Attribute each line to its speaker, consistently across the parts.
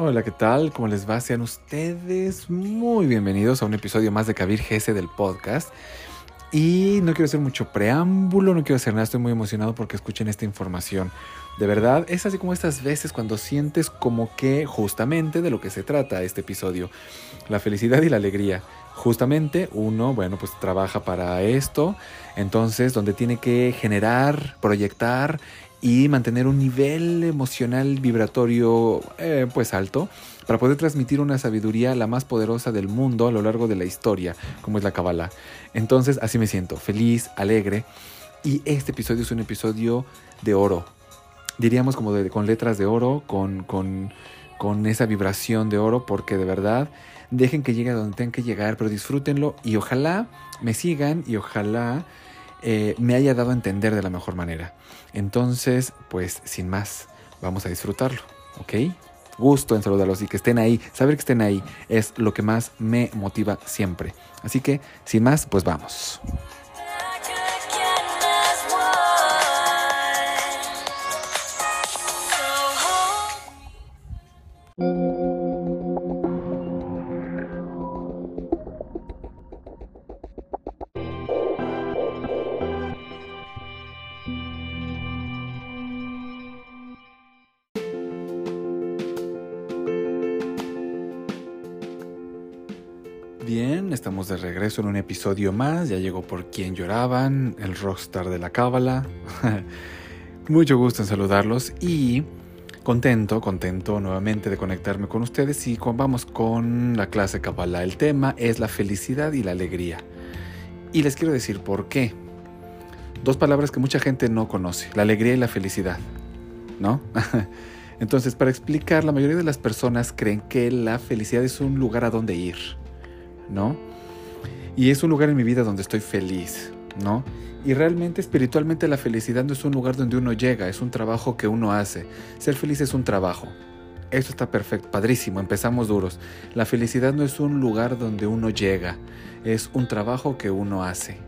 Speaker 1: Hola, ¿qué tal? ¿Cómo les va? Sean ustedes muy bienvenidos a un episodio más de Kabir GS del podcast. Y no quiero hacer mucho preámbulo, no quiero hacer nada, estoy muy emocionado porque escuchen esta información. De verdad, es así como estas veces cuando sientes como que justamente de lo que se trata este episodio, la felicidad y la alegría. Justamente uno, bueno, pues trabaja para esto, entonces donde tiene que generar, proyectar y mantener un nivel emocional vibratorio eh, pues alto para poder transmitir una sabiduría la más poderosa del mundo a lo largo de la historia, como es la Kabbalah. Entonces así me siento, feliz, alegre y este episodio es un episodio de oro. Diríamos como de, con letras de oro, con, con, con esa vibración de oro, porque de verdad dejen que llegue a donde tengan que llegar, pero disfrútenlo y ojalá me sigan y ojalá eh, me haya dado a entender de la mejor manera. Entonces, pues sin más, vamos a disfrutarlo, ¿ok? Gusto en saludarlos y que estén ahí, saber que estén ahí es lo que más me motiva siempre. Así que, sin más, pues vamos. En un episodio más. Ya llegó por quien lloraban, el rockstar de la cábala. Mucho gusto en saludarlos y contento, contento nuevamente de conectarme con ustedes y vamos con la clase cábala. El tema es la felicidad y la alegría. Y les quiero decir por qué. Dos palabras que mucha gente no conoce, la alegría y la felicidad, ¿no? Entonces, para explicar, la mayoría de las personas creen que la felicidad es un lugar a donde ir ¿no? Y es un lugar en mi vida donde estoy feliz, ¿no? Y realmente espiritualmente la felicidad no es un lugar donde uno llega, es un trabajo que uno hace. Ser feliz es un trabajo. Eso está perfecto, padrísimo, empezamos duros. La felicidad no es un lugar donde uno llega, es un trabajo que uno hace.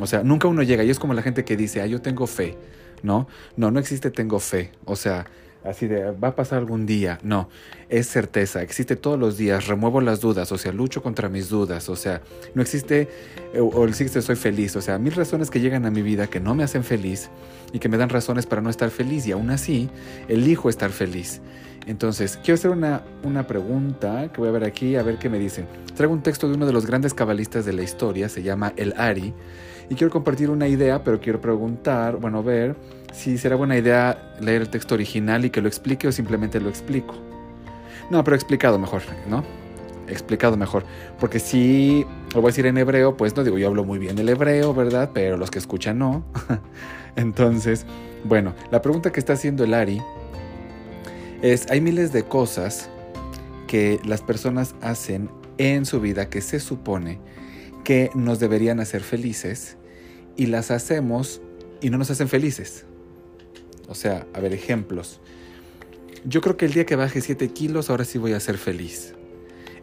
Speaker 1: O sea, nunca uno llega y es como la gente que dice, ah, yo tengo fe, ¿no? No, no existe tengo fe. O sea, así de va a pasar algún día. No, es certeza, existe todos los días, remuevo las dudas, o sea, lucho contra mis dudas, o sea, no existe eh, o existe soy feliz, o sea, mil razones que llegan a mi vida que no me hacen feliz y que me dan razones para no estar feliz y aún así elijo estar feliz. Entonces, quiero hacer una, una pregunta que voy a ver aquí, a ver qué me dicen. Traigo un texto de uno de los grandes cabalistas de la historia, se llama El Ari, y quiero compartir una idea, pero quiero preguntar, bueno, ver si será buena idea leer el texto original y que lo explique o simplemente lo explico. No, pero explicado mejor, ¿no? Explicado mejor. Porque si lo voy a decir en hebreo, pues no digo, yo hablo muy bien el hebreo, ¿verdad? Pero los que escuchan no. Entonces, bueno, la pregunta que está haciendo el Ari es, hay miles de cosas que las personas hacen en su vida que se supone que nos deberían hacer felices y las hacemos y no nos hacen felices. O sea, a ver, ejemplos. Yo creo que el día que baje 7 kilos, ahora sí voy a ser feliz.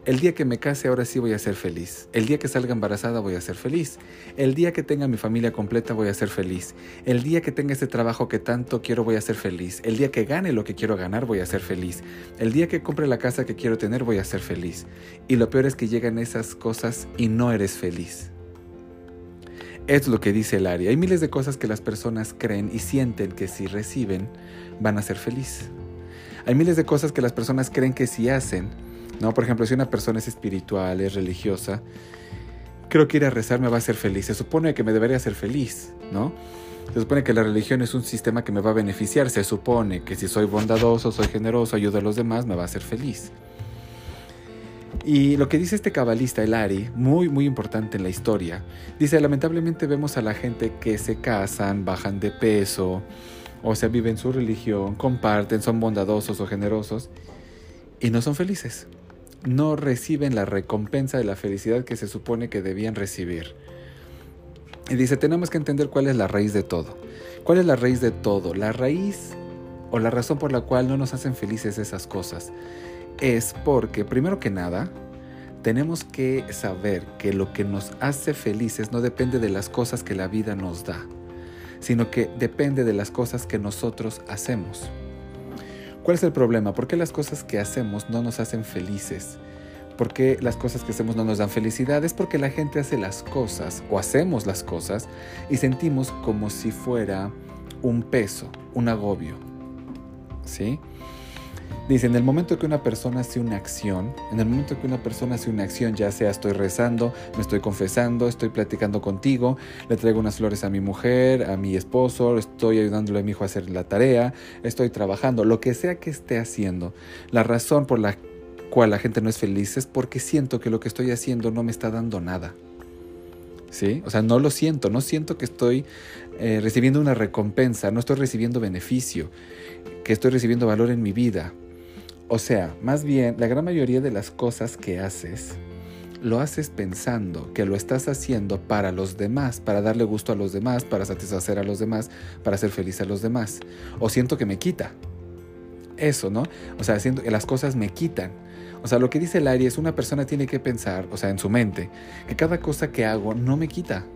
Speaker 1: El día que me case, ahora sí voy a ser feliz. El día que salga embarazada, voy a ser feliz. El día que tenga mi familia completa, voy a ser feliz. El día que tenga este trabajo que tanto quiero, voy a ser feliz. El día que gane lo que quiero ganar, voy a ser feliz. El día que compre la casa que quiero tener, voy a ser feliz. Y lo peor es que llegan esas cosas y no eres feliz. Es lo que dice el área. Hay miles de cosas que las personas creen y sienten que si reciben van a ser feliz. Hay miles de cosas que las personas creen que si hacen, ¿no? Por ejemplo, si una persona es espiritual, es religiosa, creo que ir a rezar me va a hacer feliz. Se supone que me debería hacer feliz, ¿no? Se supone que la religión es un sistema que me va a beneficiar. Se supone que si soy bondadoso, soy generoso, ayudo a los demás, me va a hacer feliz. Y lo que dice este cabalista, el Ari, muy muy importante en la historia, dice, lamentablemente vemos a la gente que se casan, bajan de peso, o sea, viven su religión, comparten, son bondadosos o generosos, y no son felices. No reciben la recompensa de la felicidad que se supone que debían recibir. Y dice, tenemos que entender cuál es la raíz de todo. ¿Cuál es la raíz de todo? La raíz o la razón por la cual no nos hacen felices esas cosas es porque, primero que nada, tenemos que saber que lo que nos hace felices no depende de las cosas que la vida nos da, sino que depende de las cosas que nosotros hacemos. ¿Cuál es el problema? ¿Por qué las cosas que hacemos no nos hacen felices? ¿Por qué las cosas que hacemos no nos dan felicidad? Es porque la gente hace las cosas o hacemos las cosas y sentimos como si fuera un peso, un agobio. ¿Sí? Dice, en el momento que una persona hace una acción, en el momento que una persona hace una acción, ya sea estoy rezando, me estoy confesando, estoy platicando contigo, le traigo unas flores a mi mujer, a mi esposo, estoy ayudándole a mi hijo a hacer la tarea, estoy trabajando, lo que sea que esté haciendo, la razón por la cual la gente no es feliz es porque siento que lo que estoy haciendo no me está dando nada. ¿Sí? O sea, no lo siento, no siento que estoy eh, recibiendo una recompensa, no estoy recibiendo beneficio, que estoy recibiendo valor en mi vida. O sea, más bien, la gran mayoría de las cosas que haces, lo haces pensando que lo estás haciendo para los demás, para darle gusto a los demás, para satisfacer a los demás, para hacer feliz a los demás. O siento que me quita. Eso, ¿no? O sea, siento que las cosas me quitan. O sea, lo que dice Larry es una persona tiene que pensar, o sea, en su mente, que cada cosa que hago no me quita.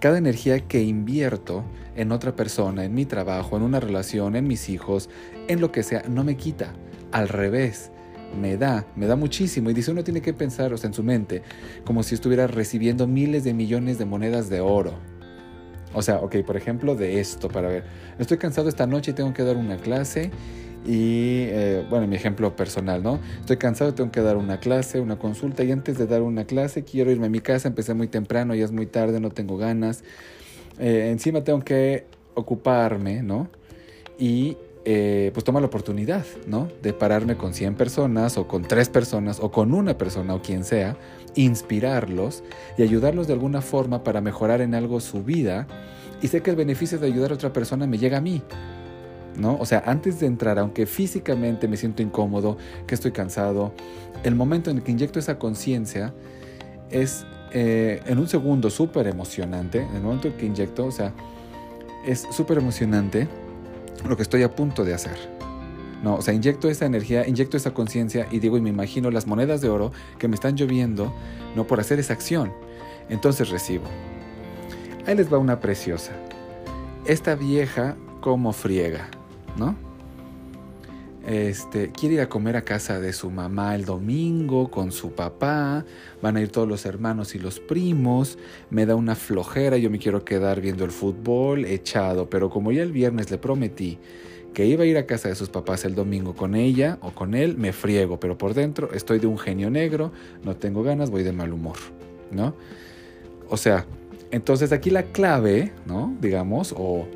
Speaker 1: Cada energía que invierto en otra persona, en mi trabajo, en una relación, en mis hijos, en lo que sea, no me quita al revés, me da, me da muchísimo. Y dice, uno tiene que pensar, o sea, en su mente, como si estuviera recibiendo miles de millones de monedas de oro. O sea, ok, por ejemplo, de esto, para ver, estoy cansado esta noche y tengo que dar una clase. Y, eh, bueno, mi ejemplo personal, ¿no? Estoy cansado, tengo que dar una clase, una consulta. Y antes de dar una clase, quiero irme a mi casa. Empecé muy temprano, ya es muy tarde, no tengo ganas. Eh, encima tengo que ocuparme, ¿no? Y eh, pues toma la oportunidad, ¿no? De pararme con 100 personas o con 3 personas o con una persona o quien sea, inspirarlos y ayudarlos de alguna forma para mejorar en algo su vida. Y sé que el beneficio de ayudar a otra persona me llega a mí, ¿no? O sea, antes de entrar, aunque físicamente me siento incómodo, que estoy cansado, el momento en el que inyecto esa conciencia es eh, en un segundo súper emocionante, en el momento en que inyecto, o sea, es súper emocionante lo que estoy a punto de hacer. No, o sea, inyecto esa energía, inyecto esa conciencia y digo y me imagino las monedas de oro que me están lloviendo, no por hacer esa acción. Entonces recibo. Ahí les va una preciosa. Esta vieja como friega, ¿no? Este, quiere ir a comer a casa de su mamá el domingo con su papá, van a ir todos los hermanos y los primos, me da una flojera, yo me quiero quedar viendo el fútbol echado, pero como ya el viernes le prometí que iba a ir a casa de sus papás el domingo con ella o con él, me friego, pero por dentro estoy de un genio negro, no tengo ganas, voy de mal humor, ¿no? O sea, entonces aquí la clave, ¿no? Digamos, o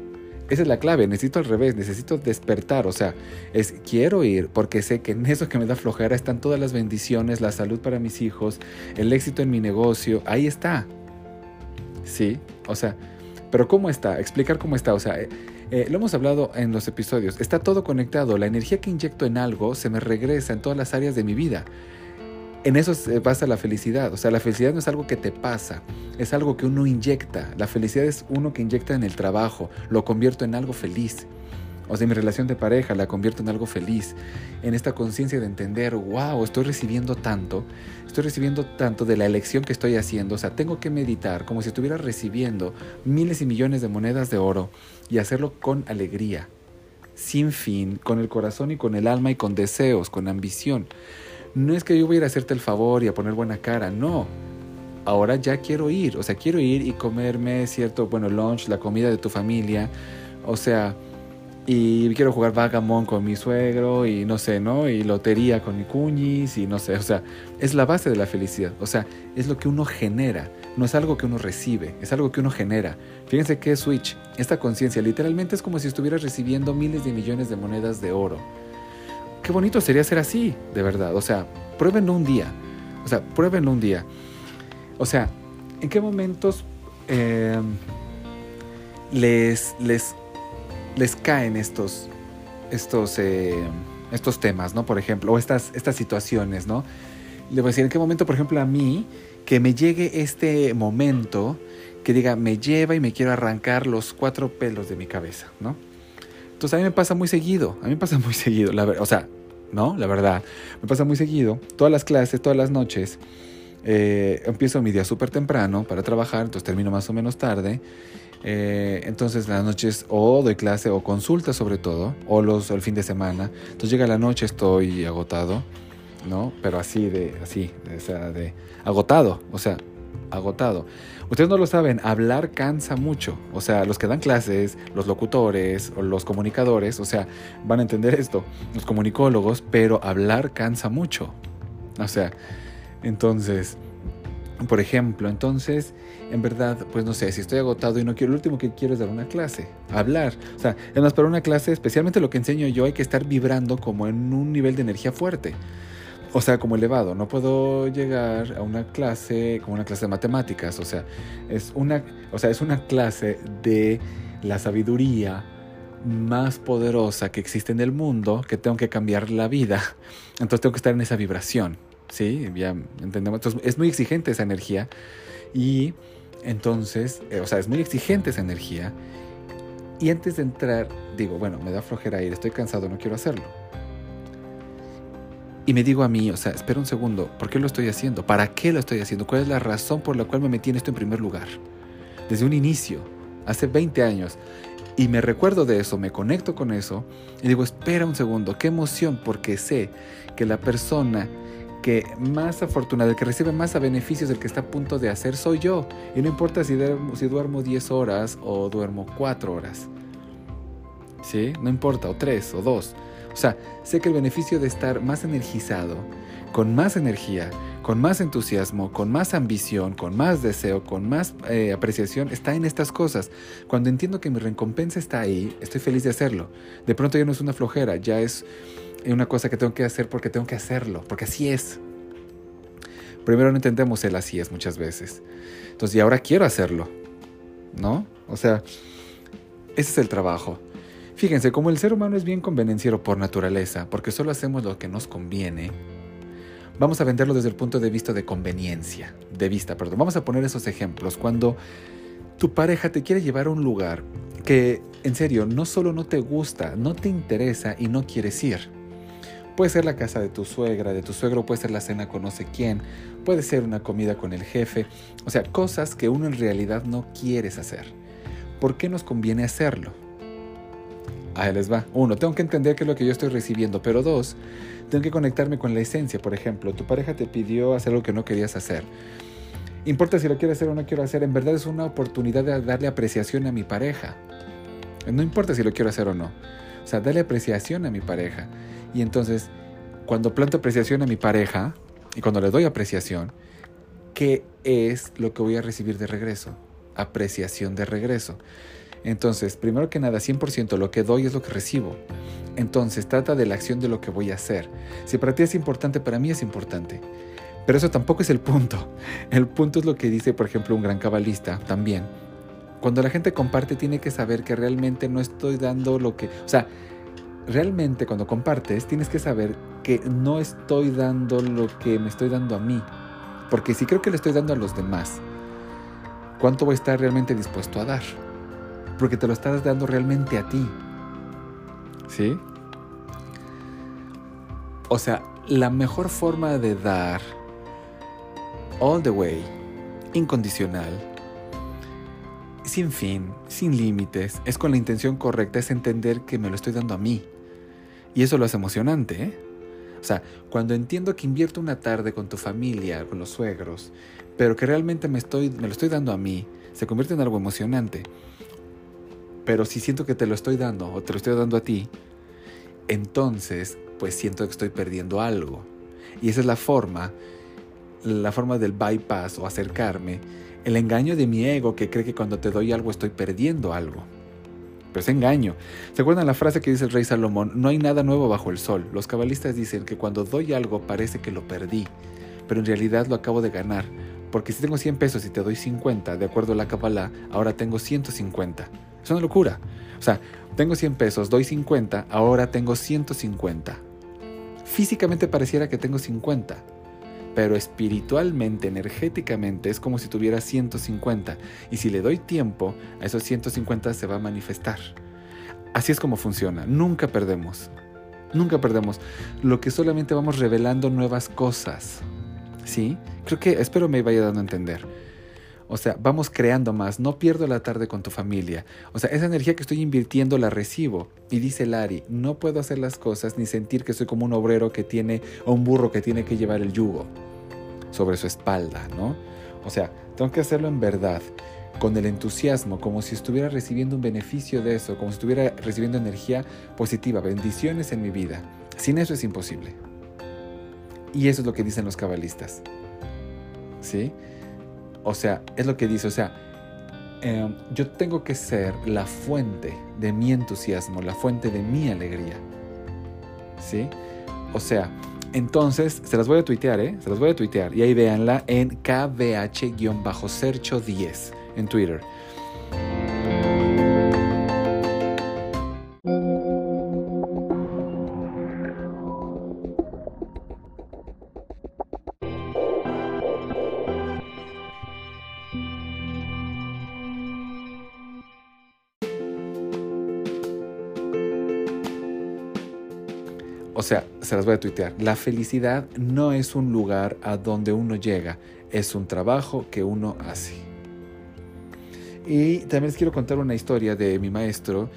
Speaker 1: esa es la clave, necesito al revés, necesito despertar, o sea, es quiero ir porque sé que en eso que me da flojera están todas las bendiciones, la salud para mis hijos, el éxito en mi negocio, ahí está. Sí, o sea, pero ¿cómo está? Explicar cómo está, o sea, eh, eh, lo hemos hablado en los episodios, está todo conectado, la energía que inyecto en algo se me regresa en todas las áreas de mi vida en eso se basa la felicidad. O sea, la felicidad no es algo que te pasa, es algo que uno inyecta. La felicidad es uno que inyecta en el trabajo, lo convierto en algo feliz. O sea, mi relación de pareja la convierto en algo feliz. En esta conciencia de entender, wow, estoy recibiendo tanto, estoy recibiendo tanto de la elección que estoy haciendo. O sea, tengo que meditar como si estuviera recibiendo miles y millones de monedas de oro y hacerlo con alegría, sin fin, con el corazón y con el alma y con deseos, con ambición. No es que yo voy a ir a hacerte el favor y a poner buena cara, no. Ahora ya quiero ir, o sea, quiero ir y comerme, cierto, bueno, lunch, la comida de tu familia, o sea, y quiero jugar vagamon con mi suegro y no sé, ¿no? Y lotería con mi cuñis y no sé, o sea, es la base de la felicidad, o sea, es lo que uno genera, no es algo que uno recibe, es algo que uno genera. Fíjense qué switch, esta conciencia literalmente es como si estuvieras recibiendo miles de millones de monedas de oro qué bonito sería ser así, de verdad. O sea, pruébenlo un día. O sea, pruébenlo un día. O sea, ¿en qué momentos eh, les, les, les caen estos, estos, eh, estos temas, ¿no? Por ejemplo, o estas, estas situaciones, ¿no? Le voy a decir, ¿en qué momento, por ejemplo, a mí, que me llegue este momento que diga, me lleva y me quiero arrancar los cuatro pelos de mi cabeza, ¿no? Entonces a mí me pasa muy seguido, a mí me pasa muy seguido, o sea, ¿no? La verdad, me pasa muy seguido, todas las clases, todas las noches, eh, empiezo mi día súper temprano para trabajar, entonces termino más o menos tarde, Eh, entonces las noches o doy clase o consulta sobre todo, o, los, el fin de semana. Entonces llega la noche, estoy agotado, ¿no? Pero así de, así, o sea, de agotado, o sea, agotado. Ustedes no lo saben, hablar cansa mucho. O sea, los que dan clases, los locutores o los comunicadores, o sea, van a entender esto, los comunicólogos, pero hablar cansa mucho. O sea, entonces, por ejemplo, entonces, en verdad, pues no sé, si estoy agotado y no quiero, lo último que quiero es dar una clase, hablar. O sea, además para una clase, especialmente lo que enseño yo, hay que estar vibrando como en un nivel de energía fuerte. O sea, como elevado. No puedo llegar a una clase como una clase de matemáticas. O sea, es una, o sea, es una clase de la sabiduría más poderosa que existe en el mundo, que tengo que cambiar la vida. Entonces tengo que estar en esa vibración. ¿Sí? Ya entendemos. Entonces es muy exigente esa energía. Y entonces, eh, o sea, es muy exigente esa energía. Y antes de entrar, digo, bueno, me da flojera ir, estoy cansado, no quiero hacerlo. Y me digo a mí, o sea, espera un segundo, ¿por qué lo estoy haciendo? ¿Para qué lo estoy haciendo? ¿Cuál es la razón por la cual me metí en esto en primer lugar? Desde un inicio, hace 20 años. Y me recuerdo de eso, me conecto con eso y digo, espera un segundo, qué emoción, porque sé que la persona que más afortunada, el que recibe más beneficios del que está a punto de hacer soy yo. Y no importa si duermo, si duermo 10 horas o duermo 4 horas. ¿Sí? No importa, o 3 o 2. O sea, sé que el beneficio de estar más energizado, con más energía, con más entusiasmo, con más ambición, con más deseo, con más eh, apreciación, está en estas cosas. Cuando entiendo que mi recompensa está ahí, estoy feliz de hacerlo. De pronto ya no es una flojera, ya es una cosa que tengo que hacer porque tengo que hacerlo, porque así es. Primero no entendemos el así es muchas veces. Entonces, y ahora quiero hacerlo, ¿no? O sea, ese es el trabajo. Fíjense, como el ser humano es bien convenenciero por naturaleza, porque solo hacemos lo que nos conviene, vamos a venderlo desde el punto de vista de conveniencia, de vista, perdón. Vamos a poner esos ejemplos. Cuando tu pareja te quiere llevar a un lugar que, en serio, no solo no te gusta, no te interesa y no quieres ir. Puede ser la casa de tu suegra, de tu suegro, puede ser la cena con no sé quién, puede ser una comida con el jefe, o sea, cosas que uno en realidad no quieres hacer. ¿Por qué nos conviene hacerlo? Ahí les va. Uno, tengo que entender qué es lo que yo estoy recibiendo. Pero dos, tengo que conectarme con la esencia. Por ejemplo, tu pareja te pidió hacer algo que no querías hacer. Importa si lo quiero hacer o no quiero hacer. En verdad es una oportunidad de darle apreciación a mi pareja. No importa si lo quiero hacer o no. O sea, darle apreciación a mi pareja. Y entonces, cuando planto apreciación a mi pareja y cuando le doy apreciación, ¿qué es lo que voy a recibir de regreso? Apreciación de regreso. Entonces, primero que nada, 100% lo que doy es lo que recibo. Entonces, trata de la acción de lo que voy a hacer. Si para ti es importante, para mí es importante. Pero eso tampoco es el punto. El punto es lo que dice, por ejemplo, un gran cabalista también. Cuando la gente comparte, tiene que saber que realmente no estoy dando lo que... O sea, realmente cuando compartes, tienes que saber que no estoy dando lo que me estoy dando a mí. Porque si creo que le estoy dando a los demás, ¿cuánto voy a estar realmente dispuesto a dar? Porque te lo estás dando realmente a ti. ¿Sí? O sea, la mejor forma de dar all the way, incondicional, sin fin, sin límites, es con la intención correcta, es entender que me lo estoy dando a mí. Y eso lo hace emocionante, ¿eh? O sea, cuando entiendo que invierto una tarde con tu familia, con los suegros, pero que realmente me, estoy, me lo estoy dando a mí, se convierte en algo emocionante. Pero si siento que te lo estoy dando o te lo estoy dando a ti, entonces pues siento que estoy perdiendo algo. Y esa es la forma, la forma del bypass o acercarme, el engaño de mi ego que cree que cuando te doy algo estoy perdiendo algo. Pero es engaño. ¿Se acuerdan la frase que dice el rey Salomón? No hay nada nuevo bajo el sol. Los cabalistas dicen que cuando doy algo parece que lo perdí, pero en realidad lo acabo de ganar. Porque si tengo 100 pesos y te doy 50, de acuerdo a la Kabbalah, ahora tengo 150. Es una locura. O sea, tengo 100 pesos, doy 50, ahora tengo 150. Físicamente pareciera que tengo 50, pero espiritualmente, energéticamente, es como si tuviera 150. Y si le doy tiempo, a esos 150 se va a manifestar. Así es como funciona. Nunca perdemos. Nunca perdemos. Lo que solamente vamos revelando nuevas cosas. ¿Sí? Creo que, espero me vaya dando a entender. O sea, vamos creando más, no pierdo la tarde con tu familia. O sea, esa energía que estoy invirtiendo la recibo. Y dice Lari, no puedo hacer las cosas ni sentir que soy como un obrero que tiene, o un burro que tiene que llevar el yugo sobre su espalda, ¿no? O sea, tengo que hacerlo en verdad, con el entusiasmo, como si estuviera recibiendo un beneficio de eso, como si estuviera recibiendo energía positiva, bendiciones en mi vida. Sin eso es imposible. Y eso es lo que dicen los cabalistas. ¿Sí? O sea, es lo que dice, o sea, em, yo tengo que ser la fuente de mi entusiasmo, la fuente de mi alegría. ¿Sí? O sea, entonces, se las voy a tuitear, ¿eh? Se las voy a tuitear. Y ahí véanla en KBH-Sercho10 en Twitter. Sea, se las voy a tuitear. La felicidad no es un lugar a donde uno llega, es un trabajo que uno hace. Y también les quiero contar una historia de mi maestro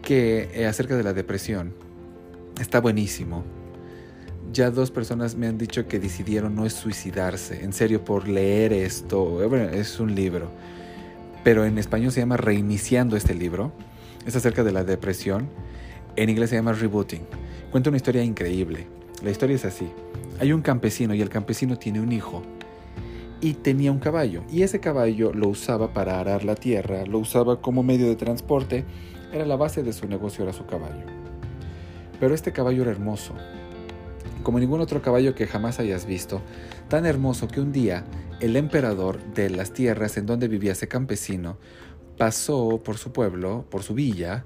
Speaker 1: que eh, acerca de la depresión. Está buenísimo. Ya dos personas me han dicho que decidieron no suicidarse, en serio, por leer esto. Bueno, es un libro, pero en español se llama Reiniciando este libro. Es acerca de la depresión. En inglés se llama Rebooting Cuenta una historia increíble. La historia es así. Hay un campesino y el campesino tiene un hijo y tenía un caballo y ese caballo lo usaba para arar la tierra, lo usaba como medio de transporte, era la base de su negocio, era su caballo. Pero este caballo era hermoso, como ningún otro caballo que jamás hayas visto, tan hermoso que un día el emperador de las tierras en donde vivía ese campesino pasó por su pueblo, por su villa,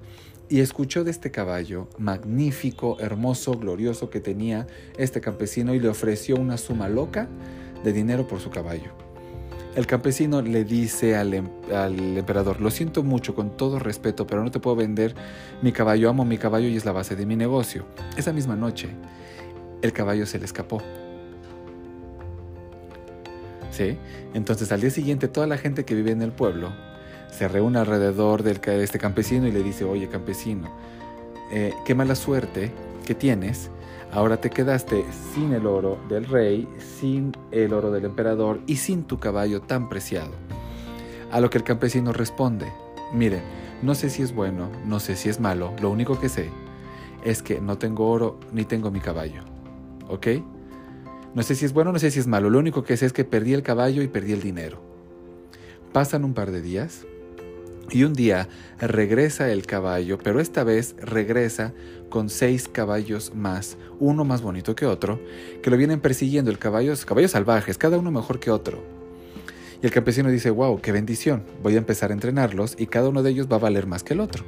Speaker 1: y escuchó de este caballo magnífico, hermoso, glorioso que tenía este campesino y le ofreció una suma loca de dinero por su caballo. El campesino le dice al, em, al, emperador, lo siento mucho con todo respeto, pero no te puedo vender mi caballo, amo mi caballo y es la base de mi negocio. Esa misma noche, el caballo se le escapó. ¿Sí? Entonces al día siguiente toda la gente que vive en el pueblo se reúne alrededor de este campesino y le dice, oye campesino, eh, qué mala suerte que tienes, ahora te quedaste sin el oro del rey, sin el oro del emperador y sin tu caballo tan preciado. A lo que el campesino responde, miren, no sé si es bueno, no sé si es malo, lo único que sé es que no tengo oro ni tengo mi caballo. ¿Ok? No sé si es bueno, no sé si es malo, lo único que sé es que perdí el caballo y perdí el dinero. Pasan un par de días y un día regresa el caballo, pero esta vez regresa con seis caballos más, uno más bonito que otro, que lo vienen persiguiendo, el caballos, caballos salvajes, cada uno mejor que otro. Y el campesino dice, wow, qué bendición, voy a empezar a entrenarlos y cada uno de ellos va a valer más que el otro.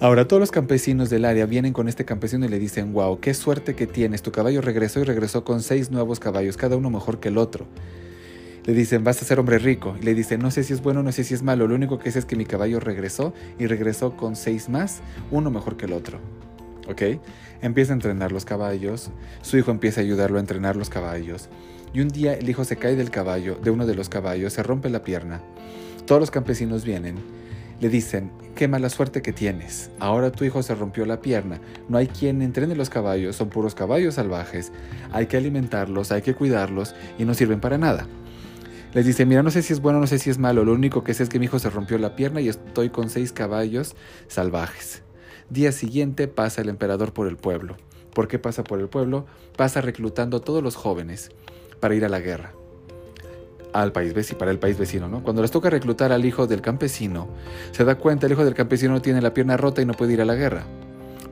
Speaker 1: Ahora todos los campesinos del área vienen con este campesino y le dicen, wow, qué suerte que tienes, tu caballo regresó y regresó con seis nuevos caballos, cada uno mejor que el otro. Le dicen, vas a ser hombre rico. Y le dicen, no sé si es bueno, no sé si es malo. Lo único que sé es que mi caballo regresó y regresó con seis más, uno mejor que el otro. ¿Ok? Empieza a entrenar los caballos. Su hijo empieza a ayudarlo a entrenar los caballos. Y un día el hijo se cae del caballo, de uno de los caballos, se rompe la pierna. Todos los campesinos vienen. Le dicen, qué mala suerte que tienes. Ahora tu hijo se rompió la pierna. No hay quien entrene los caballos, son puros caballos salvajes. Hay que alimentarlos, hay que cuidarlos y no sirven para nada. Les dice, mira, no sé si es bueno, no sé si es malo, lo único que sé es que mi hijo se rompió la pierna y estoy con seis caballos salvajes. Día siguiente pasa el emperador por el pueblo. ¿Por qué pasa por el pueblo? Pasa reclutando a todos los jóvenes para ir a la guerra. Al país vecino, para el país vecino, ¿no? Cuando les toca reclutar al hijo del campesino, se da cuenta el hijo del campesino tiene la pierna rota y no puede ir a la guerra.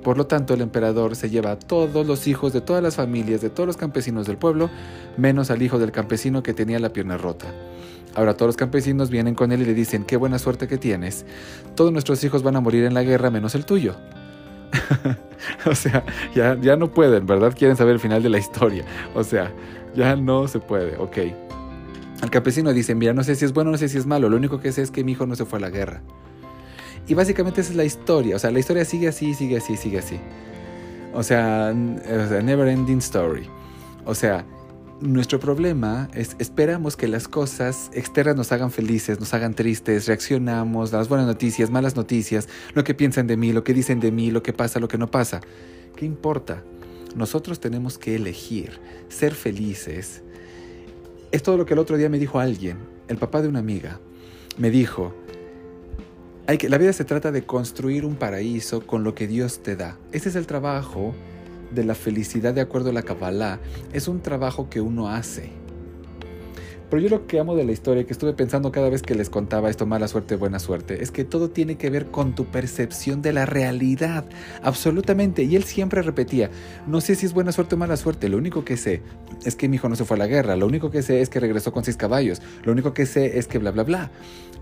Speaker 1: Por lo tanto, el emperador se lleva a todos los hijos de todas las familias, de todos los campesinos del pueblo, menos al hijo del campesino que tenía la pierna rota. Ahora todos los campesinos vienen con él y le dicen, qué buena suerte que tienes. Todos nuestros hijos van a morir en la guerra menos el tuyo. o sea, ya, ya no pueden, ¿verdad? Quieren saber el final de la historia. O sea, ya no se puede, ok. Al campesino dice, mira, no sé si es bueno, no sé si es malo, lo único que sé es que mi hijo no se fue a la guerra. Y básicamente esa es la historia. O sea, la historia sigue así, sigue así, sigue así. O sea, never ending story. O sea, nuestro problema es esperamos que las cosas externas nos hagan felices, nos hagan tristes, reaccionamos, las buenas noticias, malas noticias, lo que piensan de mí, lo que dicen de mí, lo que pasa, lo que no pasa. ¿Qué importa? Nosotros tenemos que elegir ser felices. Es todo lo que el otro día me dijo alguien, el papá de una amiga. Me dijo, hay que, la vida se trata de construir un paraíso con lo que Dios te da. Ese es el trabajo de la felicidad de acuerdo a la Kabbalah. Es un trabajo que uno hace. Pero yo lo que amo de la historia, que estuve pensando cada vez que les contaba esto, mala suerte, buena suerte, es que todo tiene que ver con tu percepción de la realidad. Absolutamente. Y él siempre repetía, no sé si es buena suerte o mala suerte, lo único que sé es que mi hijo no se fue a la guerra, lo único que sé es que regresó con seis caballos, lo único que sé es que bla, bla, bla.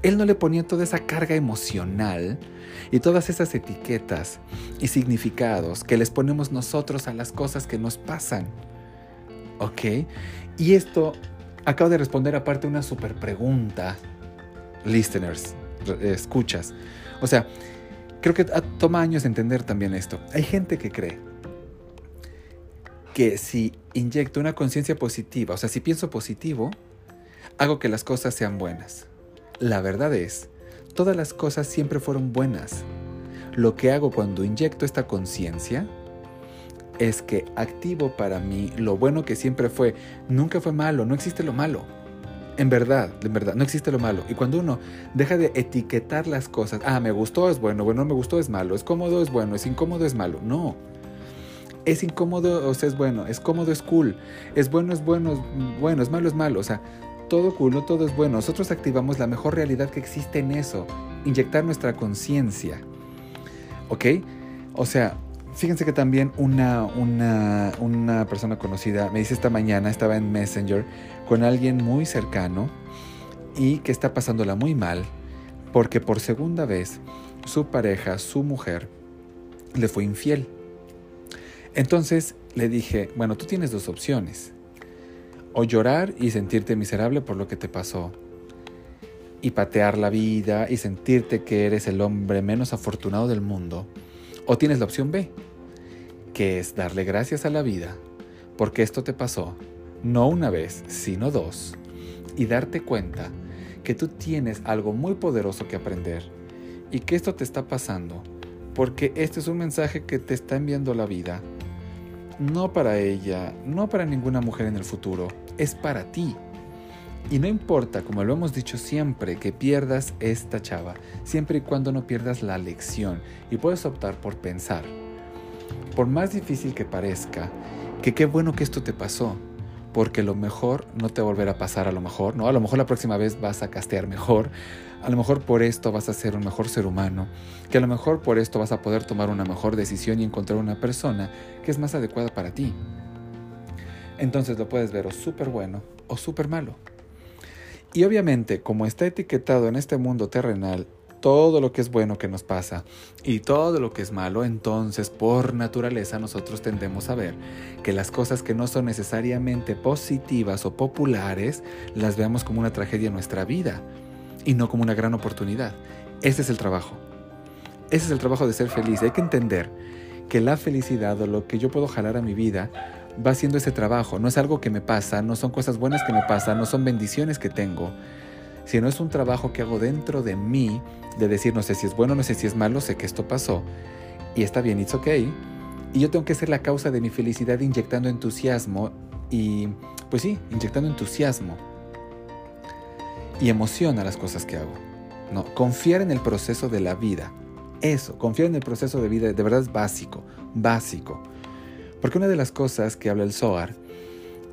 Speaker 1: Él no le ponía toda esa carga emocional y todas esas etiquetas y significados que les ponemos nosotros a las cosas que nos pasan. ¿Ok? Y esto acabo de responder aparte una super pregunta, listeners, escuchas. O sea, creo que toma años entender también esto. Hay gente que cree que si inyecto una conciencia positiva, o sea, si pienso positivo, hago que las cosas sean buenas. La verdad es, todas las cosas siempre fueron buenas. Lo que hago cuando inyecto esta conciencia es que activo para mí lo bueno que siempre fue. Nunca fue malo, no existe lo malo. En verdad, en verdad, no existe lo malo. Y cuando uno deja de etiquetar las cosas, ah, me gustó, es bueno, bueno, me gustó, es malo, es cómodo, es bueno, es incómodo, es malo. No. Es incómodo, o sea, es bueno, es cómodo, es cool, es bueno, es bueno, es bueno, es malo, es malo. O sea, todo cool, no todo es bueno. Nosotros activamos la mejor realidad que existe en eso, inyectar nuestra conciencia. ¿Ok? O sea, Fíjense que también una, una, una, persona conocida me dice esta mañana, estaba en Messenger con alguien muy cercano y que está pasándola muy mal porque por segunda vez su pareja, su mujer, le fue infiel. Entonces le dije, bueno, tú tienes dos opciones. O llorar y sentirte miserable por lo que te pasó. Y patear la vida y sentirte que eres el hombre menos afortunado del mundo. O tienes la opción B, que es darle gracias a la vida porque esto te pasó, no una vez, sino dos, y darte cuenta que tú tienes algo muy poderoso que aprender y que esto te está pasando porque este es un mensaje que te está enviando la vida, no para ella, no para ninguna mujer en el futuro, es para ti. Y no importa, como lo hemos dicho siempre, que pierdas esta chava, siempre y cuando no pierdas la lección y puedes optar por pensar por más difícil que parezca, que qué bueno que esto te pasó, porque lo mejor no te volverá a pasar a lo mejor, ¿no? A lo mejor la próxima vez vas a castear mejor, a lo mejor por esto vas a ser un mejor ser humano, que a lo mejor por esto vas a poder tomar una mejor decisión y encontrar una persona que es más adecuada para ti. Entonces lo puedes ver o súper bueno o súper malo. Y obviamente, como está etiquetado en este mundo terrenal todo lo que es bueno que nos pasa y todo lo que es malo, entonces por naturaleza nosotros tendemos a ver que las cosas que no son necesariamente positivas o populares las veamos como una tragedia en nuestra vida y no como una gran oportunidad. Ese es el trabajo. Ese es el trabajo de ser feliz. Hay que entender que la felicidad o lo que yo puedo jalar a mi vida va haciendo ese trabajo. No es algo que me pasa, no son cosas buenas que me pasan, no son bendiciones que tengo, sino es un trabajo que hago dentro de mí de decir, no sé si es bueno, no sé si es malo, sé que esto pasó y está bien, it's okay. Y yo tengo que ser la causa de mi felicidad inyectando entusiasmo y, pues sí, inyectando entusiasmo y emoción a las cosas que hago. No, confiar en el proceso de la vida. Eso, confiar en el proceso de vida de verdad es básico, básico. Porque una de las cosas que habla el Zohar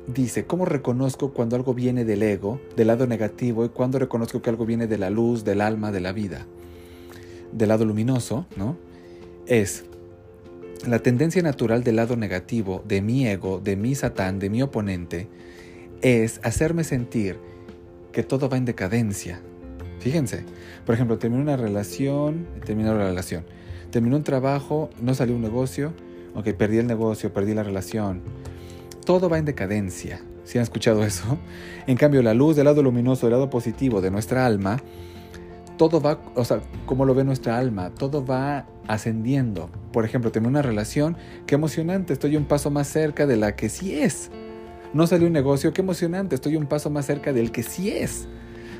Speaker 1: dice, ¿cómo reconozco cuando algo viene del ego, del lado negativo, y cuando reconozco que algo viene de la luz, del alma, de la vida? Del lado luminoso, ¿no? Es la tendencia natural del lado negativo, de mi ego, de mi satán, de mi oponente, es hacerme sentir que todo va en decadencia. Fíjense, por ejemplo, terminó una relación, terminó la relación. Terminó un trabajo, no salió un negocio, ok, perdí el negocio, perdí la relación, todo va en decadencia. ¿Si han escuchado eso? En cambio, la luz del lado luminoso, del lado positivo de nuestra alma, todo va, o sea, como lo ve nuestra alma, todo va ascendiendo. Por ejemplo, tengo una relación, qué emocionante, estoy un paso más cerca de la que sí es. no salió un negocio, qué emocionante, estoy un paso más cerca del que sí es.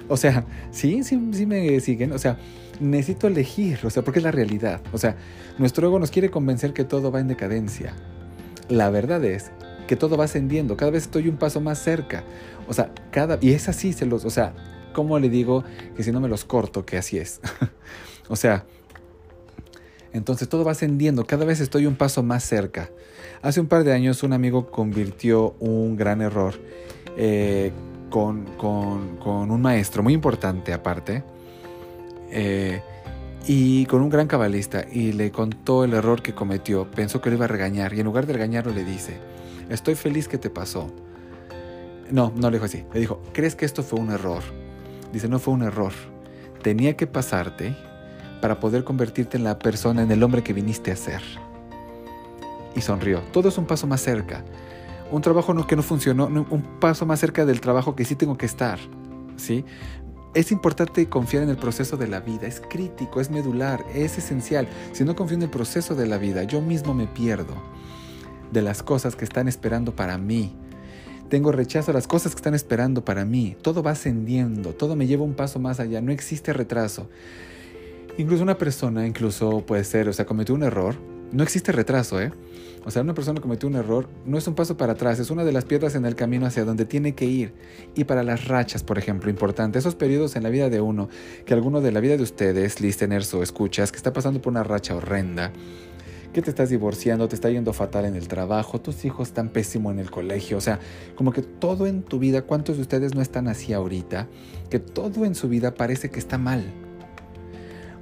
Speaker 1: O sea, sí, sí, sí me siguen. O sea, necesito elegir, o sea, porque es la realidad. O sea, nuestro ego nos quiere convencer que todo va en decadencia. La verdad es que todo va ascendiendo, cada vez estoy un paso más cerca. O sea, cada y es así, se los, o sea, ¿cómo le digo que si no me los corto, que así es? o sea, entonces todo va ascendiendo, cada vez estoy un paso más cerca. Hace un par de años un amigo convirtió un gran error eh, con, un maestro muy importante aparte. Eh, y con un gran cabalista y le contó el error que cometió, pensó que lo iba a regañar y en lugar de regañarlo le dice, estoy feliz que te pasó. No, no le dijo así, le dijo, ¿crees que esto fue un error? Dice, no fue un error, tenía que pasarte para poder convertirte en la persona, en el hombre que viniste a ser. Y sonrió, todo es un paso más cerca, un trabajo que no funcionó, un paso más cerca del trabajo que sí tengo que estar. ¿sí? Es importante confiar en el proceso de la vida, es crítico, es medular, es esencial. Si no confío en el proceso de la vida, yo mismo me pierdo de las cosas que están esperando para mí. Tengo rechazo a las cosas que están esperando para mí. Todo va ascendiendo, todo me lleva un paso más allá, no existe retraso. Incluso una persona, incluso puede ser, o sea, cometió un error, no existe retraso, ¿eh? O sea, una persona cometió un error no es un paso para atrás, es una de las piedras en el camino hacia donde tiene que ir. Y para las rachas, por ejemplo, importante, esos periodos en la vida de uno, que alguno de la vida de ustedes, listeners o escuchas, que está pasando por una racha horrenda, que te estás divorciando, te está yendo fatal en el trabajo, tus hijos están pésimo en el colegio, o sea, como que todo en tu vida, ¿cuántos de ustedes no están así ahorita? Que todo en su vida parece que está mal.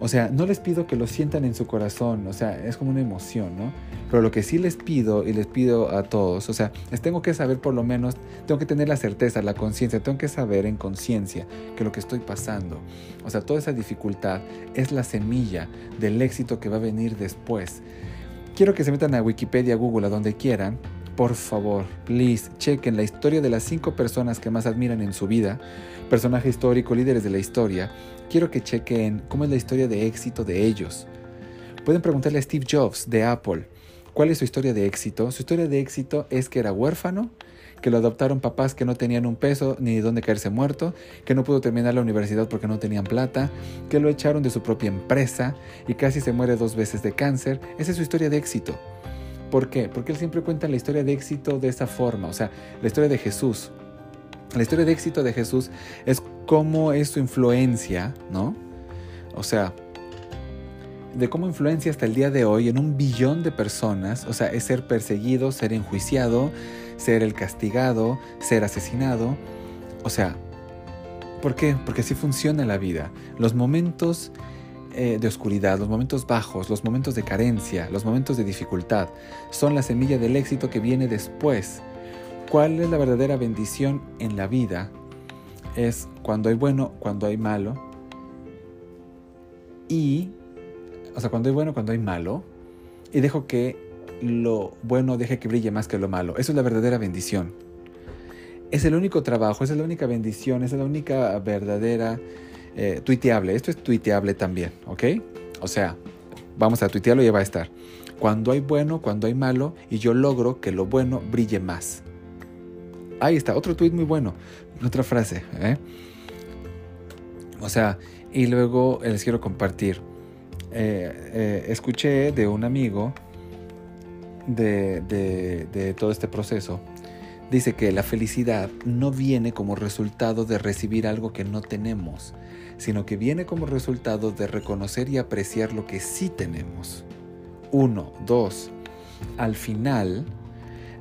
Speaker 1: O sea, no les pido que lo sientan en su corazón, o sea, es como una emoción, ¿no? Pero lo que sí les pido y les pido a todos, o sea, les tengo que saber por lo menos, tengo que tener la certeza, la conciencia, tengo que saber en conciencia que lo que estoy pasando, o sea, toda esa dificultad es la semilla del éxito que va a venir después. Quiero que se metan a Wikipedia, Google, a donde quieran. Por favor, please, chequen la historia de las cinco personas que más admiran en su vida, personaje histórico, líderes de la historia, quiero que chequen cómo es la historia de éxito de ellos. Pueden preguntarle a Steve Jobs de Apple cuál es su historia de éxito. Su historia de éxito es que era huérfano, que lo adoptaron papás que no tenían un peso ni dónde caerse muerto, que no pudo terminar la universidad porque no tenían plata, que lo echaron de su propia empresa y casi se muere dos veces de cáncer. Esa es su historia de éxito. ¿Por qué? Porque él siempre cuenta la historia de éxito de esa forma, o sea, la historia de Jesús. La historia de éxito de Jesús es cómo es su influencia, ¿no? O sea, de cómo influencia hasta el día de hoy en un billón de personas, o sea, es ser perseguido, ser enjuiciado, ser el castigado, ser asesinado. O sea, ¿por qué? Porque así funciona la vida. Los momentos eh, de oscuridad, los momentos bajos, los momentos de carencia, los momentos de dificultad, son la semilla del éxito que viene después. ¿Cuál es la verdadera bendición en la vida? Es cuando hay bueno, cuando hay malo. Y, o sea, cuando hay bueno, cuando hay malo. Y dejo que lo bueno deje que brille más que lo malo. Eso es la verdadera bendición. Es el único trabajo, esa es la única bendición, esa es la única verdadera eh, tuiteable. Esto es tuiteable también, ¿ok? O sea, vamos a tuitearlo y ya va a estar. Cuando hay bueno, cuando hay malo, y yo logro que lo bueno brille más. Ahí está, otro tweet muy bueno, otra frase. ¿eh? O sea, y luego les quiero compartir. Eh, eh, escuché de un amigo de, todo este proceso. Dice que la felicidad no viene como resultado de recibir algo que no tenemos, sino que viene como resultado de reconocer y apreciar lo que sí tenemos. Uno, dos. Al final,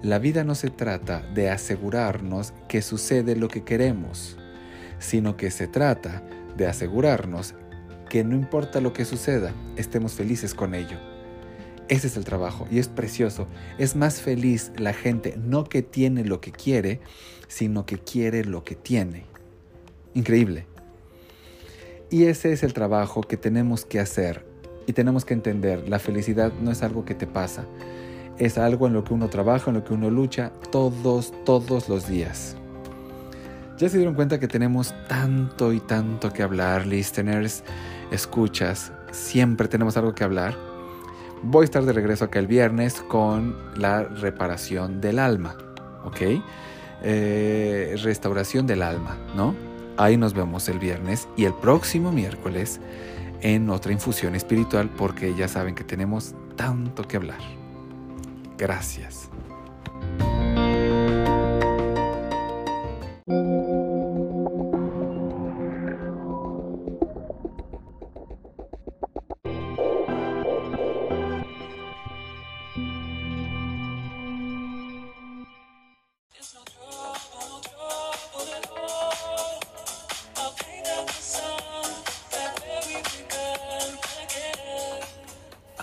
Speaker 1: la vida no se trata de asegurarnos que sucede lo que queremos, sino que se trata de asegurarnos que no importa lo que suceda, estemos felices con ello. Ese es el trabajo y es precioso. Es más feliz la gente no que tiene lo que quiere, sino que quiere lo que tiene. Increíble. Y ese es el trabajo que tenemos que hacer y tenemos que entender. La felicidad no es algo que te pasa, es algo en lo que uno trabaja, en lo que uno lucha todos, todos los días. Ya se dieron cuenta que tenemos tanto y tanto que hablar, listeners, escuchas, siempre tenemos algo que hablar. Voy a estar de regreso acá el viernes con la reparación del alma, ¿ok? eh, restauración del alma, ¿no? Ahí nos vemos el viernes y el próximo miércoles en otra infusión espiritual porque ya saben que tenemos tanto que hablar. Gracias.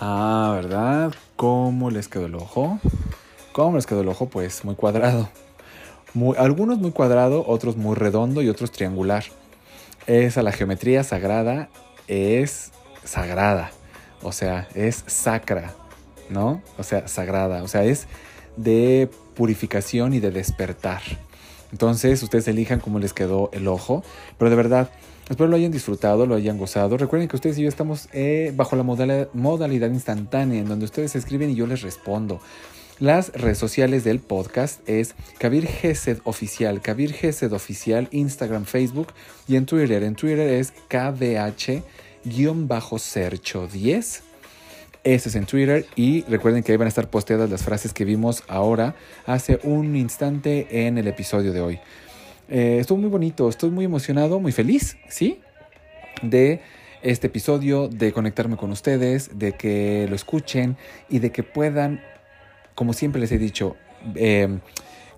Speaker 1: Ah, ¿verdad? ¿Cómo les quedó el ojo? ¿Cómo les quedó el ojo? Pues muy cuadrado. Algunos muy cuadrado, otros muy redondo y otros triangular. Esa la geometría sagrada es sagrada. O sea, es sacra, ¿no? O sea, sagrada. O sea, es de purificación y de despertar. Entonces, ustedes elijan cómo les quedó el ojo. Pero de verdad, Espero lo hayan disfrutado, lo hayan gozado. Recuerden que ustedes y yo estamos eh, bajo la modalidad, instantánea, en donde ustedes escriben y yo les respondo. Las redes sociales del podcast es Kabir Gesed Oficial, Kabir Gesed Oficial, Instagram, Facebook y en Twitter. En Twitter es KDH-Sercho10. Ese es en Twitter y recuerden que ahí van a estar posteadas las frases que vimos ahora hace un instante en el estudio de hoy. Eh, estuvo muy bonito, estoy muy emocionado, muy feliz, ¿sí? De este episodio, de conectarme con ustedes, de que lo escuchen y de que puedan, como siempre les he dicho, em,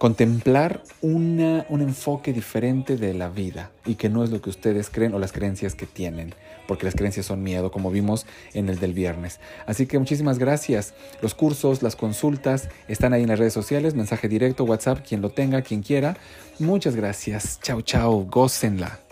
Speaker 1: contemplar una, un enfoque diferente de la vida y que no es lo que ustedes creen o las creencias que tienen, porque las creencias son miedo, como vimos en el del viernes. Así que muchísimas gracias. Los cursos, las consultas están ahí en las redes sociales, mensaje directo, WhatsApp, quien lo tenga, quien quiera. Muchas gracias. Chao, chao. Gócenla.